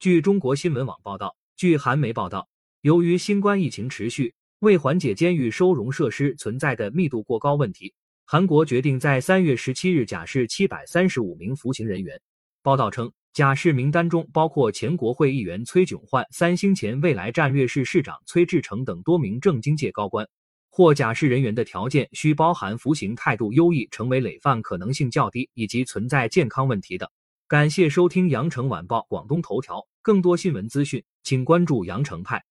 据中国新闻网报道，据韩媒报道，由于新冠疫情持续，为缓解监狱收容设施存在的密度过高问题，韩国决定在三月十七日假释七百三十五名服刑人员。报道称，假释名单中包括前国会议员崔炯焕、三星前未来战略市市长崔志成等多名政经界高官。获假释人员的条件需包含服刑态度优异、成为累犯可能性较低以及存在健康问题的。感谢收听羊城晚报广东头条，更多新闻资讯，请关注羊城派。